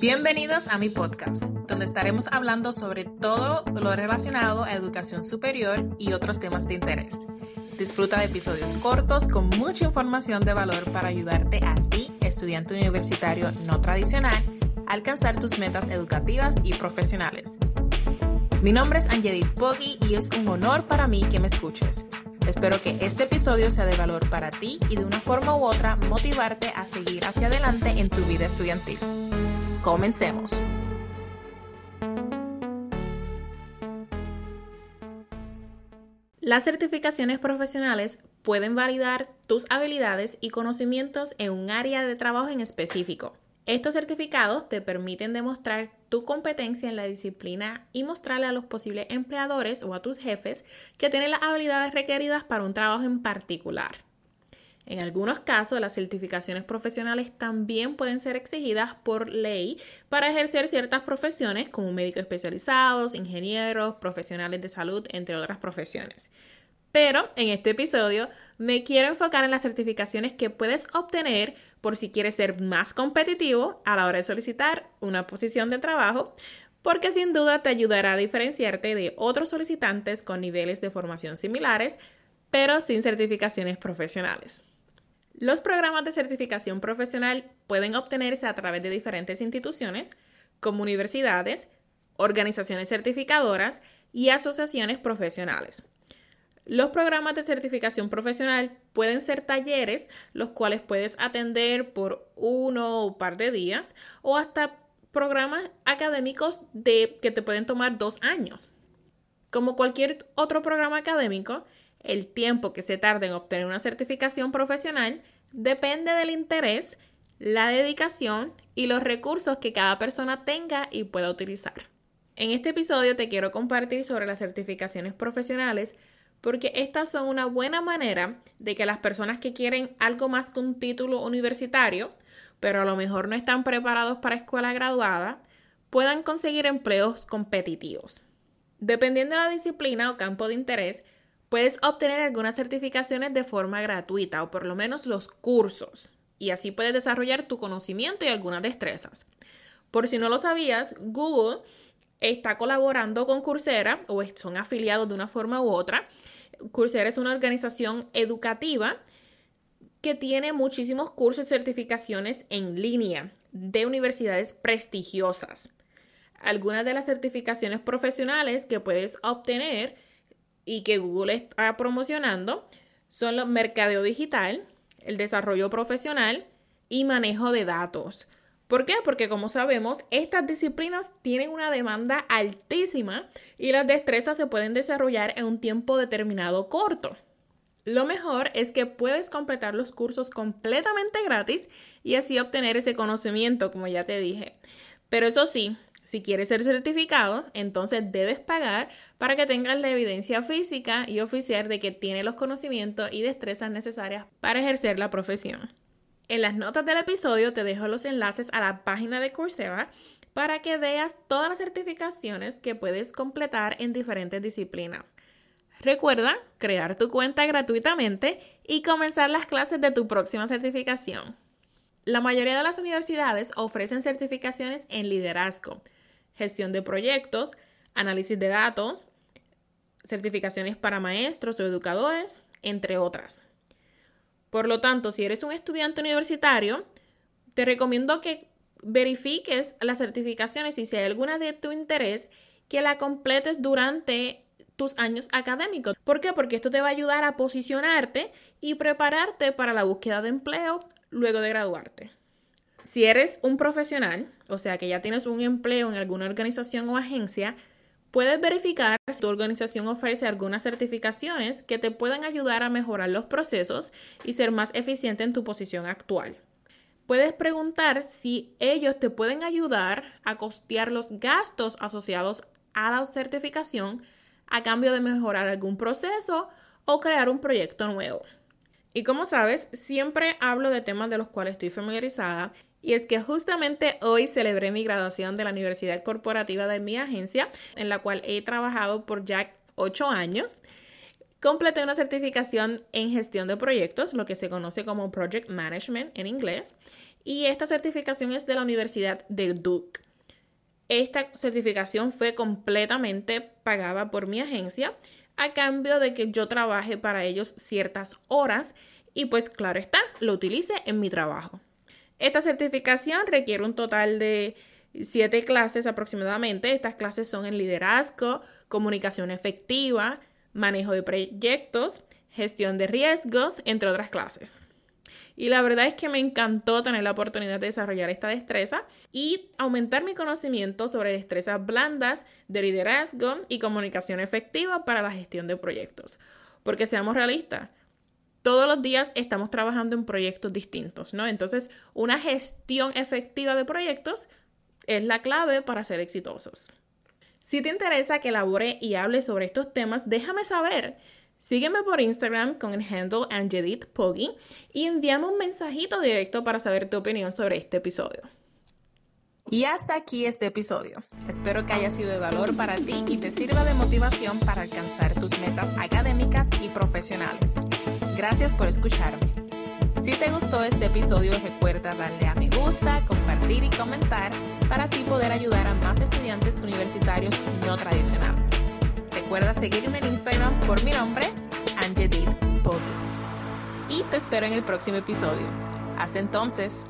Bienvenidos a mi podcast, donde estaremos hablando sobre todo lo relacionado a educación superior y otros temas de interés. Disfruta de episodios cortos con mucha información de valor para ayudarte a ti, estudiante universitario no tradicional, a alcanzar tus metas educativas y profesionales. Mi nombre es Angelit Poggi y es un honor para mí que me escuches. Espero que este episodio sea de valor para ti y de una forma u otra motivarte a seguir hacia adelante en tu vida estudiantil. Comencemos. Las certificaciones profesionales pueden validar tus habilidades y conocimientos en un área de trabajo en específico. Estos certificados te permiten demostrar tu competencia en la disciplina y mostrarle a los posibles empleadores o a tus jefes que tienen las habilidades requeridas para un trabajo en particular. En algunos casos, las certificaciones profesionales también pueden ser exigidas por ley para ejercer ciertas profesiones como médicos especializados, ingenieros, profesionales de salud, entre otras profesiones. Pero en este episodio me quiero enfocar en las certificaciones que puedes obtener por si quieres ser más competitivo a la hora de solicitar una posición de trabajo, porque sin duda te ayudará a diferenciarte de otros solicitantes con niveles de formación similares, pero sin certificaciones profesionales. Los programas de certificación profesional pueden obtenerse a través de diferentes instituciones, como universidades, organizaciones certificadoras y asociaciones profesionales. Los programas de certificación profesional pueden ser talleres, los cuales puedes atender por uno o par de días, o hasta programas académicos de, que te pueden tomar dos años. Como cualquier otro programa académico, el tiempo que se tarda en obtener una certificación profesional depende del interés, la dedicación y los recursos que cada persona tenga y pueda utilizar. En este episodio te quiero compartir sobre las certificaciones profesionales porque estas son una buena manera de que las personas que quieren algo más que un título universitario, pero a lo mejor no están preparados para escuela graduada, puedan conseguir empleos competitivos. Dependiendo de la disciplina o campo de interés, Puedes obtener algunas certificaciones de forma gratuita o por lo menos los cursos y así puedes desarrollar tu conocimiento y algunas destrezas. Por si no lo sabías, Google está colaborando con Coursera o son afiliados de una forma u otra. Coursera es una organización educativa que tiene muchísimos cursos y certificaciones en línea de universidades prestigiosas. Algunas de las certificaciones profesionales que puedes obtener y que Google está promocionando son los mercadeo digital, el desarrollo profesional y manejo de datos. ¿Por qué? Porque como sabemos, estas disciplinas tienen una demanda altísima y las destrezas se pueden desarrollar en un tiempo determinado corto. Lo mejor es que puedes completar los cursos completamente gratis y así obtener ese conocimiento, como ya te dije. Pero eso sí, si quieres ser certificado, entonces debes pagar para que tengas la evidencia física y oficial de que tiene los conocimientos y destrezas necesarias para ejercer la profesión. En las notas del episodio te dejo los enlaces a la página de Coursera para que veas todas las certificaciones que puedes completar en diferentes disciplinas. Recuerda crear tu cuenta gratuitamente y comenzar las clases de tu próxima certificación. La mayoría de las universidades ofrecen certificaciones en liderazgo, gestión de proyectos, análisis de datos, certificaciones para maestros o educadores, entre otras. Por lo tanto, si eres un estudiante universitario, te recomiendo que verifiques las certificaciones y si hay alguna de tu interés, que la completes durante tus años académicos. ¿Por qué? Porque esto te va a ayudar a posicionarte y prepararte para la búsqueda de empleo luego de graduarte. Si eres un profesional, o sea que ya tienes un empleo en alguna organización o agencia, puedes verificar si tu organización ofrece algunas certificaciones que te puedan ayudar a mejorar los procesos y ser más eficiente en tu posición actual. Puedes preguntar si ellos te pueden ayudar a costear los gastos asociados a la certificación a cambio de mejorar algún proceso o crear un proyecto nuevo. Y como sabes, siempre hablo de temas de los cuales estoy familiarizada y es que justamente hoy celebré mi graduación de la Universidad Corporativa de mi agencia, en la cual he trabajado por ya ocho años. Completé una certificación en gestión de proyectos, lo que se conoce como Project Management en inglés, y esta certificación es de la Universidad de Duke. Esta certificación fue completamente pagada por mi agencia a cambio de que yo trabaje para ellos ciertas horas y pues claro está, lo utilice en mi trabajo. Esta certificación requiere un total de siete clases aproximadamente. Estas clases son en liderazgo, comunicación efectiva, manejo de proyectos, gestión de riesgos, entre otras clases. Y la verdad es que me encantó tener la oportunidad de desarrollar esta destreza y aumentar mi conocimiento sobre destrezas blandas de liderazgo y comunicación efectiva para la gestión de proyectos. Porque seamos realistas, todos los días estamos trabajando en proyectos distintos, ¿no? Entonces, una gestión efectiva de proyectos es la clave para ser exitosos. Si te interesa que elabore y hable sobre estos temas, déjame saber. Sígueme por Instagram con el handle Angelit Poggy y envíame un mensajito directo para saber tu opinión sobre este episodio. Y hasta aquí este episodio. Espero que haya sido de valor para ti y te sirva de motivación para alcanzar tus metas académicas y profesionales. Gracias por escucharme. Si te gustó este episodio, recuerda darle a me gusta, compartir y comentar para así poder ayudar a más estudiantes universitarios no tradicionales. Recuerda seguirme en Instagram por mi nombre, Angelit Poggi. Y te espero en el próximo episodio. Hasta entonces.